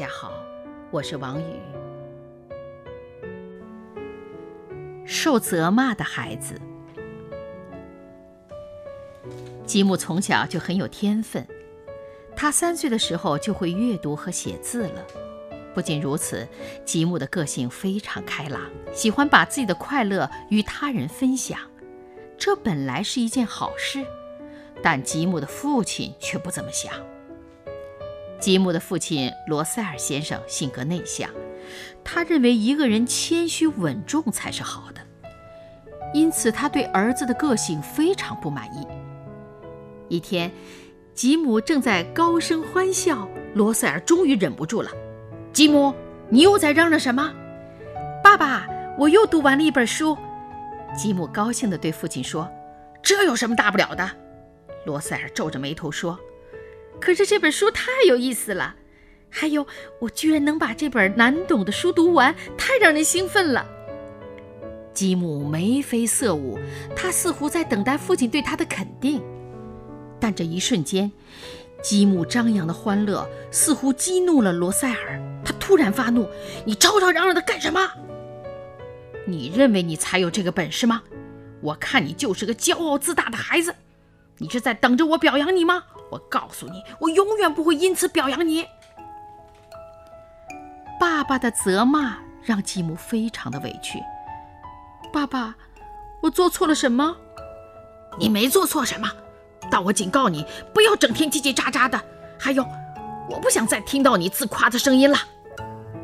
大家好，我是王宇。受责骂的孩子，吉姆从小就很有天分，他三岁的时候就会阅读和写字了。不仅如此，吉姆的个性非常开朗，喜欢把自己的快乐与他人分享。这本来是一件好事，但吉姆的父亲却不这么想。吉姆的父亲罗塞尔先生性格内向，他认为一个人谦虚稳重才是好的，因此他对儿子的个性非常不满意。一天，吉姆正在高声欢笑，罗塞尔终于忍不住了：“吉姆，你又在嚷嚷什么？”“爸爸，我又读完了一本书。”吉姆高兴地对父亲说：“这有什么大不了的？”罗塞尔皱着眉头说：“可是这本书太有意思了，还有我居然能把这本难懂的书读完，太让人兴奋了。”吉姆眉飞色舞，他似乎在等待父亲对他的肯定。但这一瞬间，吉姆张扬的欢乐似乎激怒了罗塞尔，他突然发怒：“你吵吵嚷嚷的干什么？”你认为你才有这个本事吗？我看你就是个骄傲自大的孩子。你是在等着我表扬你吗？我告诉你，我永远不会因此表扬你。爸爸的责骂让吉姆非常的委屈。爸爸，我做错了什么？你没做错什么，但我警告你，不要整天叽叽喳喳的。还有，我不想再听到你自夸的声音了。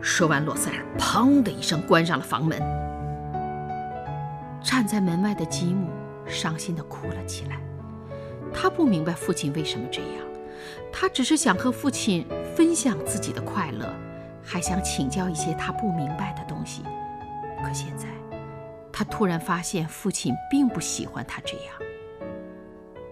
说完，洛塞尔砰的一声关上了房门。站在门外的吉姆伤心地哭了起来。他不明白父亲为什么这样，他只是想和父亲分享自己的快乐，还想请教一些他不明白的东西。可现在，他突然发现父亲并不喜欢他这样。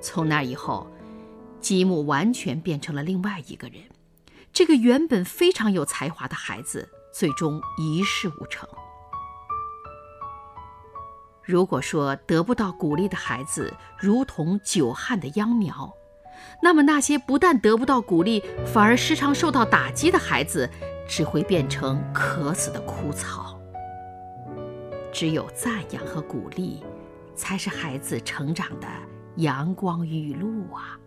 从那以后，吉姆完全变成了另外一个人。这个原本非常有才华的孩子，最终一事无成。如果说得不到鼓励的孩子如同久旱的秧苗，那么那些不但得不到鼓励，反而时常受到打击的孩子，只会变成渴死的枯草。只有赞扬和鼓励，才是孩子成长的阳光雨露啊！